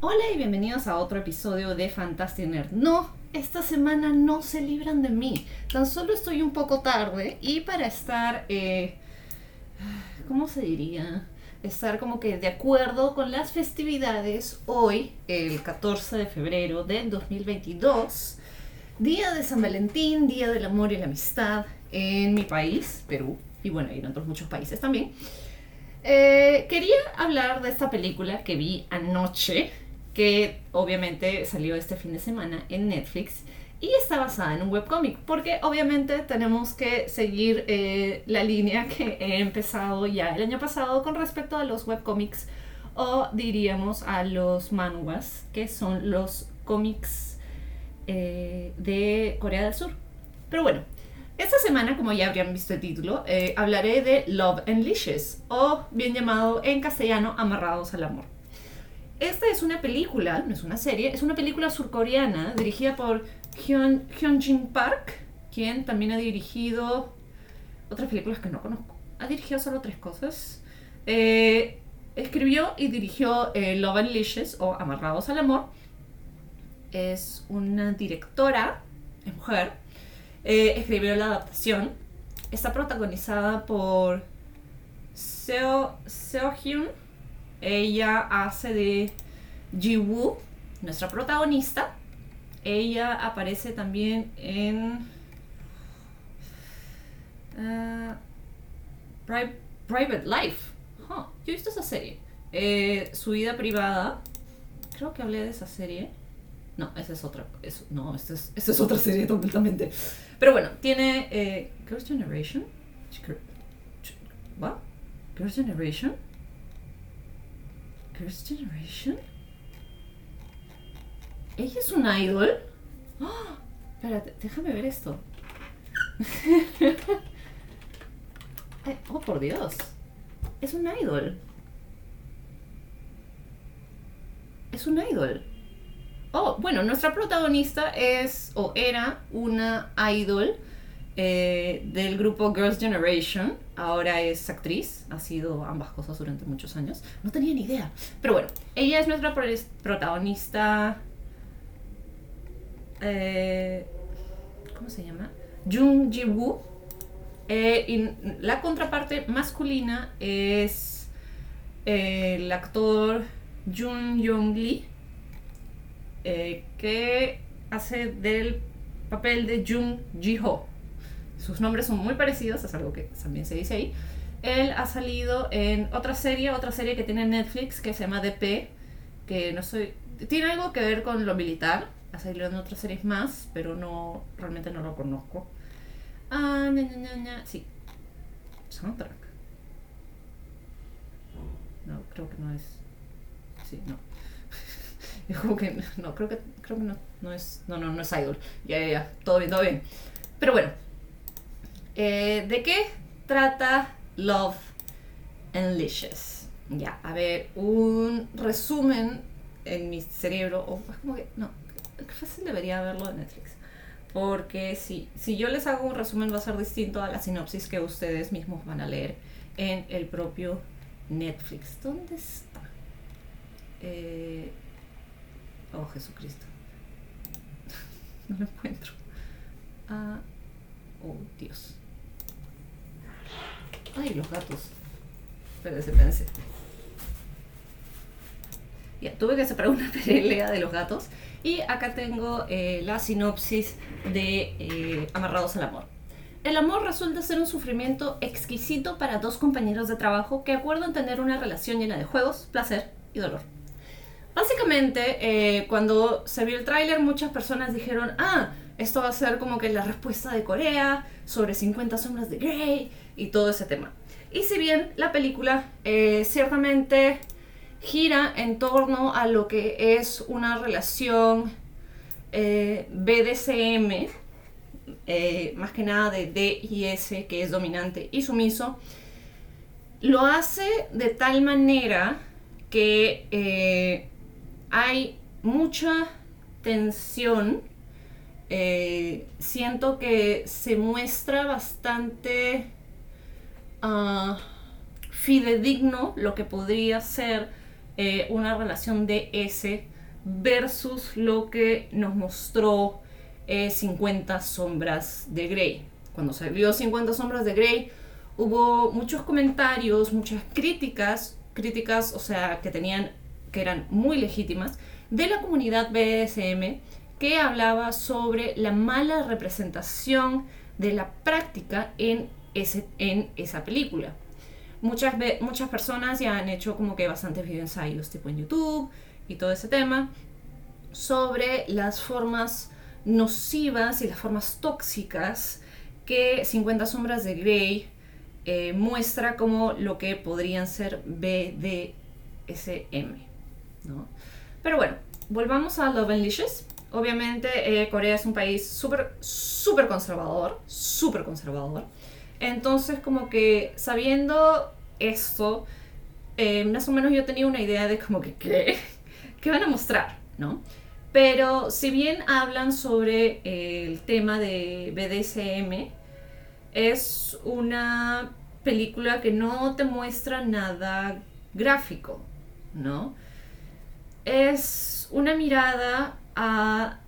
Hola y bienvenidos a otro episodio de Fantastic Nerd. No, esta semana no se libran de mí. Tan solo estoy un poco tarde y para estar, eh, ¿cómo se diría? Estar como que de acuerdo con las festividades hoy, el 14 de febrero del 2022, Día de San Valentín, Día del Amor y la Amistad en mi país, Perú, y bueno, y en otros muchos países también. Eh, quería hablar de esta película que vi anoche, que obviamente salió este fin de semana en Netflix y está basada en un webcómic, porque obviamente tenemos que seguir eh, la línea que he empezado ya el año pasado con respecto a los webcómics o diríamos a los manhwas, que son los cómics eh, de Corea del Sur. Pero bueno, esta semana, como ya habrían visto el título, eh, hablaré de Love and Leashes, o bien llamado en castellano Amarrados al Amor. Esta es una película, no es una serie, es una película surcoreana dirigida por Hyun, Jin Park, quien también ha dirigido otras películas que no conozco. Ha dirigido solo tres cosas. Eh, escribió y dirigió eh, Love and Leashes o Amarrados al Amor. Es una directora, es mujer, eh, escribió la adaptación. Está protagonizada por Seo, Seo Hyun. Ella hace de Ji-woo, nuestra protagonista. Ella aparece también en uh, Private Life. Yo he visto esa serie. Eh, su vida privada. Creo que hablé de esa serie. No, esa es otra. no, esta es, es otra serie completamente. Pero bueno, tiene eh, Girls' Generation. ¿What? Girls' Generation. Girls' Generation. ¿Ella es un idol? ¡Oh! Espérate, déjame ver esto. oh, por Dios. Es un idol. Es un idol. Oh, bueno, nuestra protagonista es o era una idol eh, del grupo Girls' Generation. Ahora es actriz, ha sido ambas cosas durante muchos años. No tenía ni idea. Pero bueno, ella es nuestra protagonista. Eh, ¿Cómo se llama? Jung Ji-woo. Eh, y la contraparte masculina es el actor Jun Yong-lee eh, que hace del papel de Jung Ji-ho. Sus nombres son muy parecidos, es algo que también se dice ahí. Él ha salido en otra serie, otra serie que tiene Netflix que se llama DP, que no soy... Tiene algo que ver con lo militar, ha salido en otras series más, pero no, realmente no lo conozco. Ah, ña, ña, ña, sí. Soundtrack. No, creo que no es. Sí, no. que no, creo que, creo que no, no es, no, no, no es idol. Ya, ya, ya, todo bien, todo bien. Pero bueno, eh, ¿de qué trata Love and Licious? Ya, a ver, un resumen en mi cerebro, o es como que, no, fácil debería verlo en Netflix. Porque si, si yo les hago un resumen va a ser distinto a la sinopsis que ustedes mismos van a leer en el propio Netflix. ¿Dónde está? Eh, Oh, Jesucristo. no lo encuentro. Ah, oh, Dios. Ay, los gatos. Espérense, espérense. Ya, tuve que separar una pelea de los gatos. Y acá tengo eh, la sinopsis de eh, Amarrados al Amor. El amor resulta ser un sufrimiento exquisito para dos compañeros de trabajo que acuerdan tener una relación llena de juegos, placer y dolor. Básicamente, eh, cuando se vio el tráiler, muchas personas dijeron, ah, esto va a ser como que la respuesta de Corea sobre 50 sombras de Grey y todo ese tema. Y si bien la película eh, ciertamente gira en torno a lo que es una relación eh, BDSM, más que nada de D y S, que es dominante y sumiso, lo hace de tal manera que hay mucha tensión. Eh, siento que se muestra bastante ah, fidedigno lo que podría ser eh, una relación de S versus lo que nos mostró 50 eh, sombras de Grey. Cuando se vio 50 sombras de Grey, hubo muchos comentarios, muchas críticas, críticas, o sea, que tenían, que eran muy legítimas, de la comunidad BDSM que hablaba sobre la mala representación de la práctica en, ese, en esa película. Muchas, muchas personas ya han hecho como que bastantes videoensayos tipo en YouTube y todo ese tema sobre las formas nocivas y las formas tóxicas que 50 sombras de Grey eh, muestra como lo que podrían ser BDSM. ¿no? Pero bueno, volvamos a Love and Obviamente eh, Corea es un país súper, súper conservador, súper conservador. Entonces como que sabiendo esto, eh, más o menos yo tenía una idea de como que qué, qué van a mostrar, ¿no? Pero si bien hablan sobre el tema de BDSM, es una película que no te muestra nada gráfico, ¿no? Es una mirada a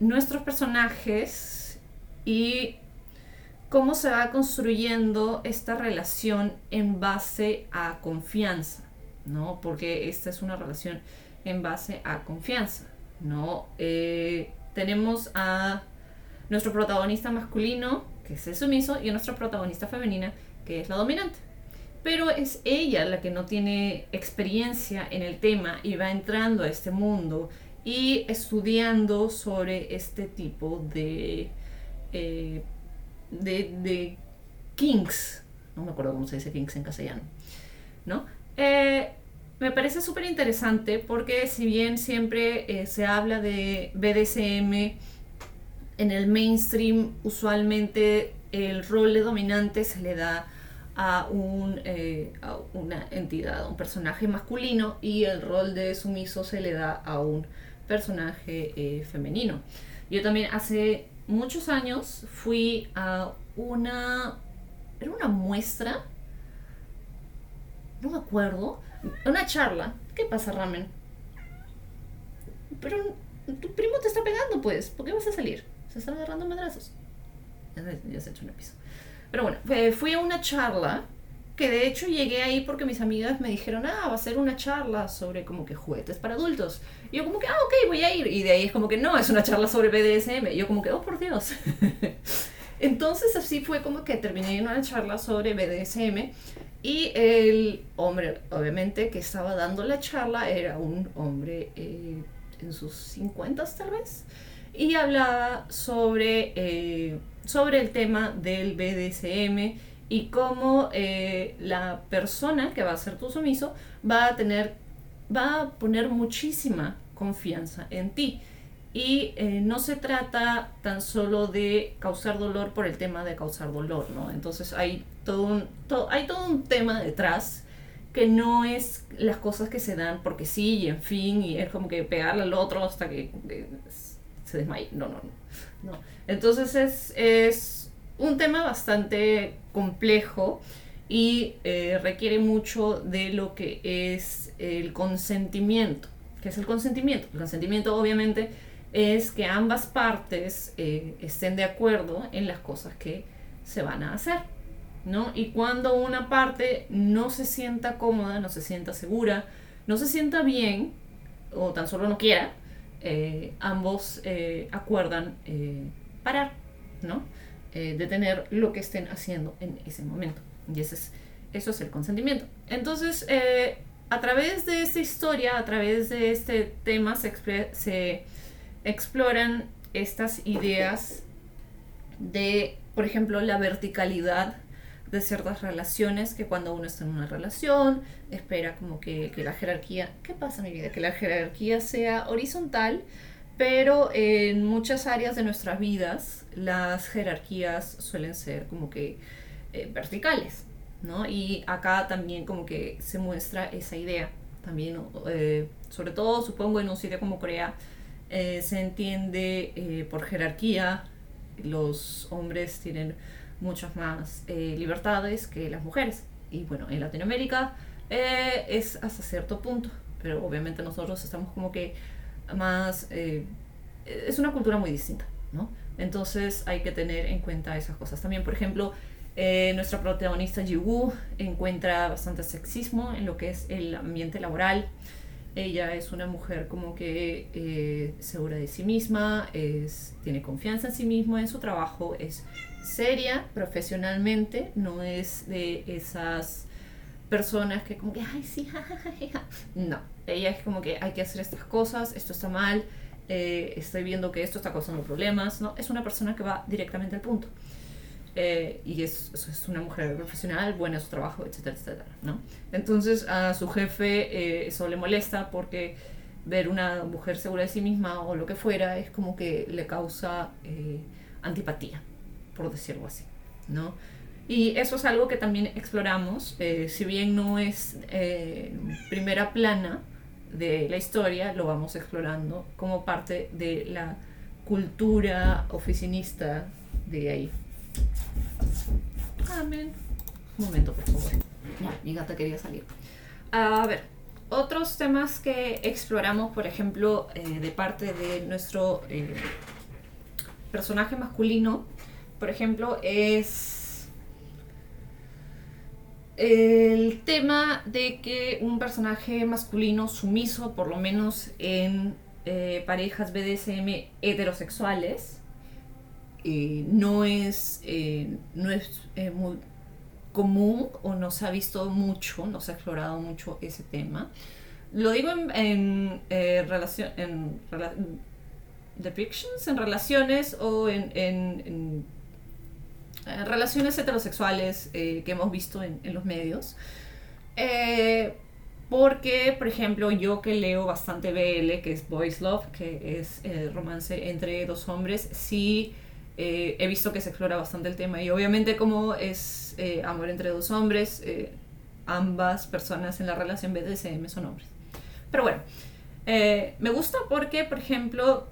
nuestros personajes y cómo se va construyendo esta relación en base a confianza, ¿no? Porque esta es una relación en base a confianza, ¿no? Eh, tenemos a nuestro protagonista masculino, que es el sumiso, y a nuestra protagonista femenina, que es la dominante. Pero es ella la que no tiene experiencia en el tema y va entrando a este mundo y estudiando sobre este tipo de, eh, de, kings. No me acuerdo cómo se dice kings en castellano. ¿No? Eh, me parece súper interesante porque si bien siempre eh, se habla de BDSM en el mainstream, usualmente el rol de dominante se le da a, un, a una entidad, a un personaje masculino y el rol de sumiso se le da a un personaje eh, femenino. Yo también hace muchos años fui a una... Era una muestra. No me acuerdo. Una charla. ¿Qué pasa, Ramen? Pero tu primo te está pegando, pues. ¿Por qué vas a salir? Se están agarrando madrazos. Ya, ya se ha un episodio. Pero bueno, fui a una charla que de hecho llegué ahí porque mis amigas me dijeron, ah, va a ser una charla sobre como que juguetes para adultos. Y yo como que, ah, ok, voy a ir. Y de ahí es como que, no, es una charla sobre BDSM. Y yo como que, oh, por Dios. Entonces así fue como que terminé en una charla sobre BDSM. Y el hombre, obviamente, que estaba dando la charla era un hombre eh, en sus 50 tal vez. Y hablaba sobre, eh, sobre el tema del BDSM y cómo eh, la persona que va a ser tu sumiso va a tener, va a poner muchísima confianza en ti. Y eh, no se trata tan solo de causar dolor por el tema de causar dolor, ¿no? Entonces hay todo un, hay todo un tema detrás que no es las cosas que se dan porque sí y en fin, y es como que pegarle al otro hasta que, se desmaye. No, no, no. no. Entonces es, es un tema bastante complejo y eh, requiere mucho de lo que es el consentimiento. ¿Qué es el consentimiento? El consentimiento obviamente es que ambas partes eh, estén de acuerdo en las cosas que se van a hacer. ¿no? Y cuando una parte no se sienta cómoda, no se sienta segura, no se sienta bien, o tan solo no quiera, eh, ambos acuerdan parar. Eh, detener lo que estén haciendo en ese momento. Y ese es, eso es el consentimiento. Entonces, eh, a través de esta historia, a través de este tema, se, se exploran estas ideas de, por ejemplo, la verticalidad de ciertas relaciones, que cuando uno está en una relación, espera como que, que la jerarquía, ¿qué pasa mi vida? Que la jerarquía sea horizontal, pero en muchas áreas de nuestras vidas las jerarquías suelen ser como que eh, verticales, ¿no? Y acá también como que se muestra esa idea. También, eh, sobre todo supongo en un sitio como Corea, eh, se entiende por jerarquía, los hombres tienen muchas más libertades que las mujeres. Y bueno, en Latinoamérica es hasta cierto punto, pero obviamente nosotros estamos como que más... Eh, es una cultura muy distinta, ¿no? Entonces hay que tener en cuenta esas cosas. También, por ejemplo, eh, nuestra protagonista Jiwoo encuentra bastante sexismo en lo que es el ambiente laboral. Ella es una mujer como que eh, segura de sí misma, es, tiene confianza en sí misma, en su trabajo, es seria profesionalmente, no es de esas personas que como que, ay, sí, no, ella es como que hay que hacer estas cosas, esto está mal, eh, estoy viendo que esto está causando problemas, ¿no? Es una persona que va directamente al punto. Eh, y es, es, una mujer profesional, buena en su trabajo, etcétera, etcétera, ¿no? Entonces a su jefe eh, eso le molesta porque ver una mujer segura de sí misma o lo que fuera es como que le causa antipatía, por decirlo así, ¿no? Y eso es algo que también exploramos, si bien no es primera plana, de la historia lo vamos explorando como parte de la cultura oficinista de ahí. Amén. Un momento, por favor. mi gata quería salir. A ver, otros temas que exploramos, por ejemplo, eh, de parte de nuestro eh, personaje masculino, por ejemplo, es el tema de que un personaje masculino sumiso, por lo menos en eh, parejas BDSM heterosexuales, eh, no es, eh, no es muy común o no se ha visto mucho, no se ha explorado mucho ese tema. Lo digo en, relación, en depictions, en relaciones o en relaciones heterosexuales eh, que hemos visto en, los medios. Eh, porque, por ejemplo, yo que leo bastante BL, que es Boys Love, que es el romance entre dos hombres, sí he visto que se explora bastante el tema. Y obviamente como es amor entre dos hombres, ambas personas en la relación BDSM son hombres. Pero bueno, me gusta porque, por ejemplo,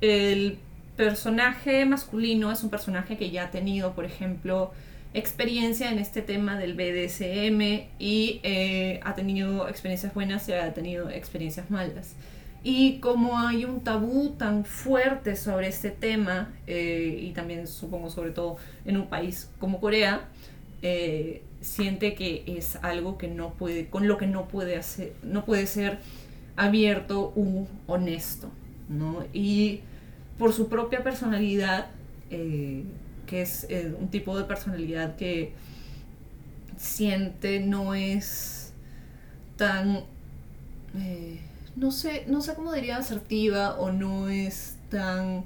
el personaje masculino es un personaje que ya ha tenido, por ejemplo, experiencia en este tema del BDSM y eh, ha tenido experiencias buenas y ha tenido experiencias malas. Y como hay un tabú tan fuerte sobre este tema, eh, y también supongo sobre todo en un país como Corea, eh, siente que es algo que no puede, con lo que no puede hacer, no puede ser abierto u honesto, ¿no? Y por su propia personalidad, eh, que es eh, un tipo de personalidad que siente no es tan, eh, no, sé, no sé cómo diría asertiva o no es tan...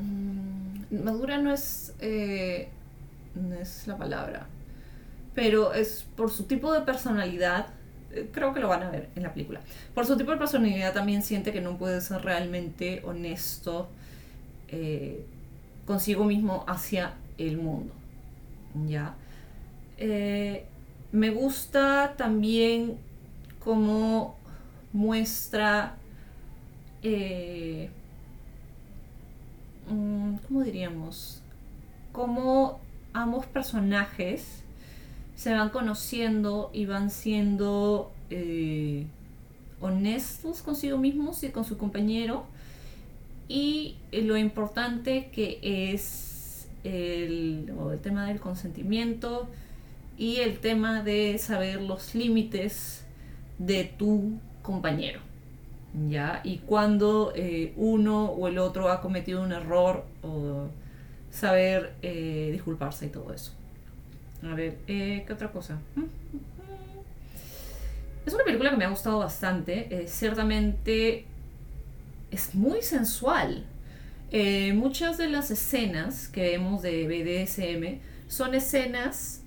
Mm, madura no es, no es la palabra, pero es por su tipo de personalidad creo que lo van a ver en la película. Por su tipo de personalidad también siente que no puede ser realmente honesto eh, consigo mismo hacia el mundo. ¿Ya? Eh, me gusta también cómo muestra... Mm, ¿Cómo diríamos? Cómo ambos personajes se van conociendo y van siendo eh, honestos consigo mismos y con su compañero. Y eh, lo importante que es el, el tema del consentimiento y el tema de saber los límites de tu compañero. ¿Ya? Y cuando eh, uno o el otro ha cometido un error o saber disculparse y todo eso. A ver, eh, ¿qué otra cosa? Mm, mm, mm. Es una película que me ha gustado bastante. Eh, ciertamente es muy sensual. Eh, muchas de las escenas que vemos de BDSM son escenas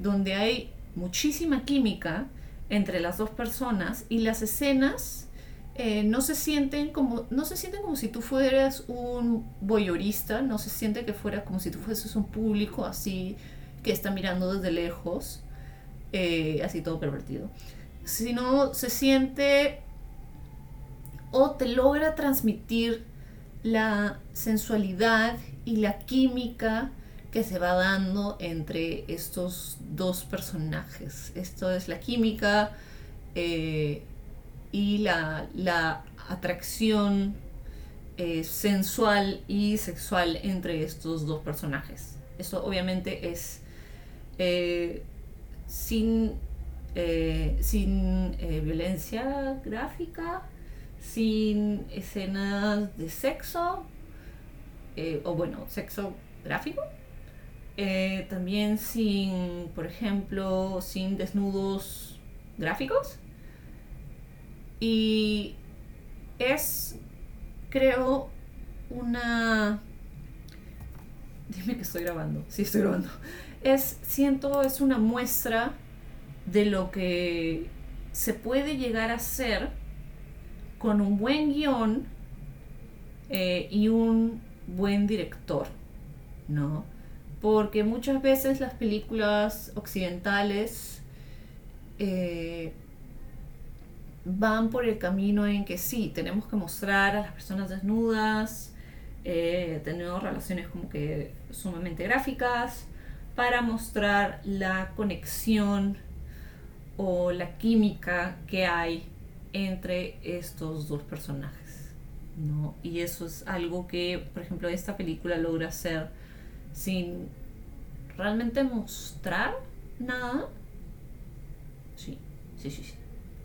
donde hay muchísima química entre las dos personas y las escenas no se sienten como no se sienten como si tú fueras un voyeurista no se siente que fuera como si tú fueses un público así que está mirando desde lejos, eh, así todo pervertido, sino se siente o te logra transmitir la sensualidad y la química que se va dando entre estos dos personajes. Esto es la química eh, y la, la atracción eh, sensual y sexual entre estos dos personajes. Esto obviamente es eh, sin, eh, sin violencia gráfica, sin escenas de sexo, o bueno, sexo gráfico. también sin, por ejemplo, sin desnudos gráficos. Y es creo una... Dime que estoy grabando. Sí, estoy grabando. Es, siento, es una muestra de lo que se puede llegar a hacer con un buen guion eh, y un buen director, ¿no? Porque muchas veces las películas occidentales eh, van por el camino en que sí, tenemos que mostrar a las personas desnudas, eh, tenemos relaciones como que sumamente gráficas, para mostrar la conexión o la química que hay entre estos dos personajes. ¿no? Y eso es algo que, por ejemplo, esta película logra hacer sin realmente mostrar nada. Sí, sí, sí, sí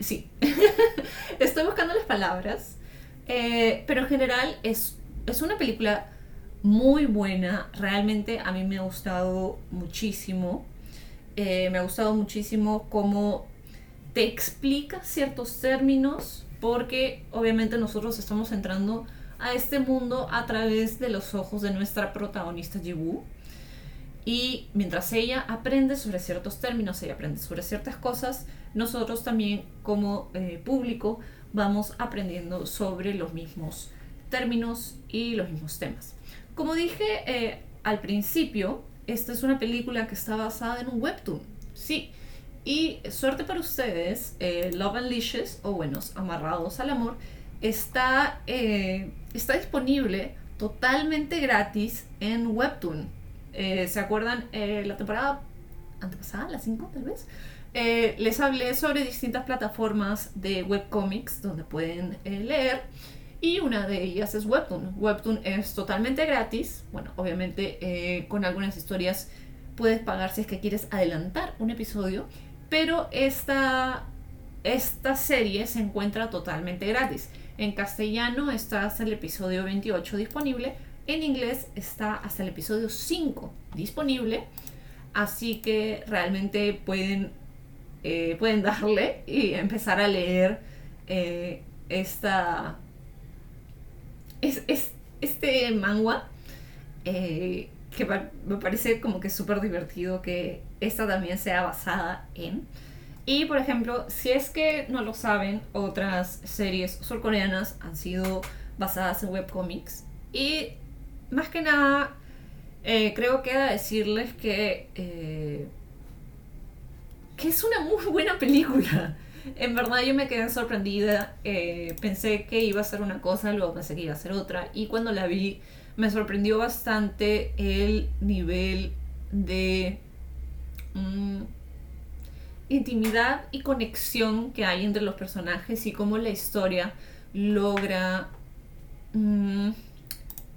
sí, estoy buscando las palabras, eh, pero en general es, es una película muy buena, realmente a mí me ha gustado muchísimo, eh, me ha gustado muchísimo cómo te explica ciertos términos, porque obviamente nosotros estamos entrando a este mundo a través de los ojos de nuestra protagonista Jibu. Y mientras ella aprende sobre ciertos términos, ella aprende sobre ciertas cosas, nosotros también como eh, público vamos aprendiendo sobre los mismos términos y los mismos temas. Como dije eh, al principio, esta es una película que está basada en un webtoon. Sí. Y suerte para ustedes, eh, Love Unleashes, o buenos, Amarrados al Amor, está, está disponible totalmente gratis en Webtoon. ¿Se acuerdan la temporada antepasada, la 5 tal vez? Eh, les hablé sobre distintas plataformas de webcomics donde pueden eh, leer y una de ellas es Webtoon. Webtoon es totalmente gratis, bueno, obviamente eh, con algunas historias puedes pagar si es que quieres adelantar un episodio, pero esta, esta serie se encuentra totalmente gratis. En castellano está hasta el episodio 28 disponible, en inglés está hasta el episodio 5 disponible, así que realmente pueden eh, pueden darle y empezar a leer eh, esta, es, este manga eh, que me parece como que súper divertido que esta también sea basada en. Y por ejemplo, si es que no lo saben, otras series surcoreanas han sido basadas en webcomics. Y más que nada, creo que decirles que que es una muy buena película. En verdad yo me quedé sorprendida, eh, pensé que iba a ser una cosa, luego pensé que iba a ser otra y cuando la vi me sorprendió bastante el nivel de mm, intimidad y conexión que hay entre los personajes y cómo la historia logra mm,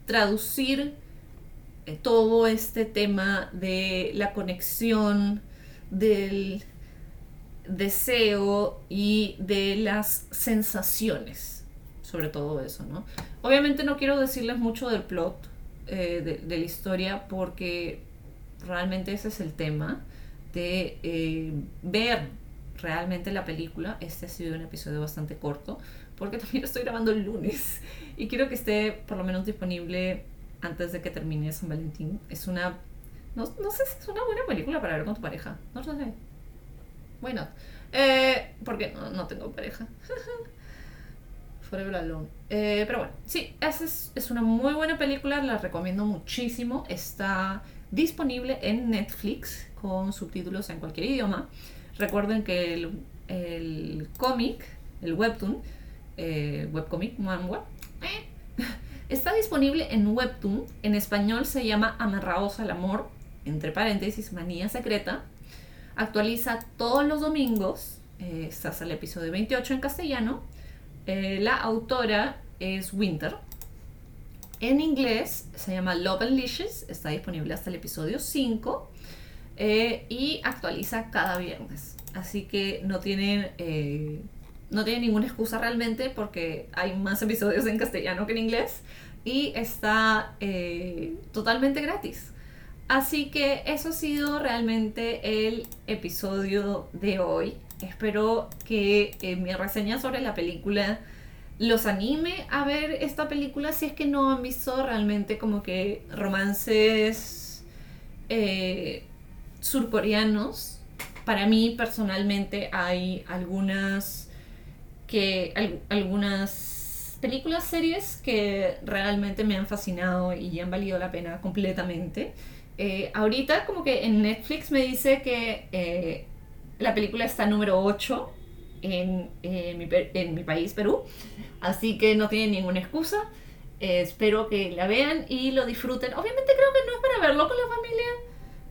traducir eh, todo este tema de la conexión, del deseo y de las sensaciones, sobre todo eso, ¿no? Obviamente no quiero decirles mucho del plot, eh, de, la historia, porque realmente ese es el tema, de eh, ver realmente la película. Este ha sido un episodio bastante corto, porque también estoy grabando el lunes y quiero que esté por lo menos disponible antes de que termine San Valentín. Es una no, sé si es una buena película para ver con tu pareja. No lo sé. Bueno, eh, porque no, tengo pareja. Forever Alone. Eh, pero bueno, sí, esa es, una muy buena película, la recomiendo muchísimo. Está disponible en Netflix con subtítulos en cualquier idioma. Recuerden que el, el cómic, el webtoon, eh, webcomic, web, eh, está disponible en webtoon. En español se llama Amarrados al Amor entre paréntesis, manía secreta, actualiza todos los domingos Eh, está hasta el episodio 28 en castellano. Eh, la autora es Winter. En inglés se llama Love Unleashes, está disponible hasta el episodio 5 eh, y actualiza cada viernes. Así que no tienen, eh, no tienen ninguna excusa realmente porque hay más episodios en castellano que en inglés y está totalmente gratis. Así que eso ha sido realmente el episodio de hoy. Espero que mi reseña sobre la película los anime a ver esta película si es que no han visto realmente como que romances eh, surcoreanos. Para mí personalmente hay algunas que algunas películas, series que realmente me han fascinado y han valido la pena completamente. Eh, ahorita como que en Netflix me dice que eh, la película está número 8 en, mi, en mi país, Perú. Así que no tienen ninguna excusa. Eh, espero que la vean y lo disfruten. Obviamente creo que no es para verlo con la familia,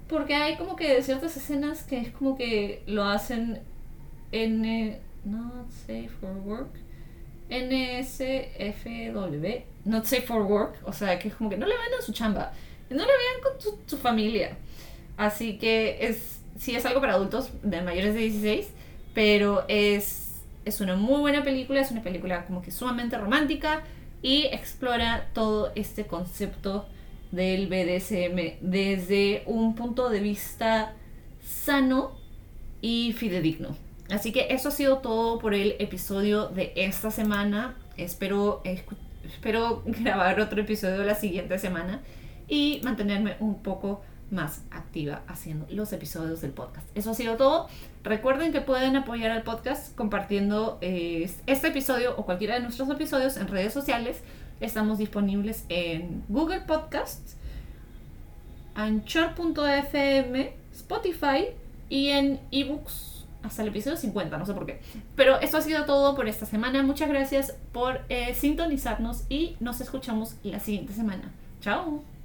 porque hay como que ciertas escenas que es como que lo hacen en... Eh, not safe for work. NSFW. Not safe for work. O sea, que es como que no le vean a su chamba. No le vean con su, familia. Así que es, sí es algo para adultos de mayores de 16, pero es es una muy buena película, es una película como que sumamente romántica y explora todo este concepto del BDSM desde un punto de vista sano y fidedigno. Así que eso ha sido todo por el episodio de esta semana. Espero, espero grabar otro episodio la siguiente semana y mantenerme un poco más activa haciendo los episodios del podcast. Eso ha sido todo. Recuerden que pueden apoyar al podcast compartiendo eh, este episodio o cualquiera de nuestros episodios en redes sociales. Estamos disponibles en Google Podcasts, Anchor.fm, Spotify y en ebooks hasta el episodio 50, no sé por qué. Pero eso ha sido todo por esta semana. Muchas gracias por eh, sintonizarnos y nos escuchamos la siguiente semana. Chao.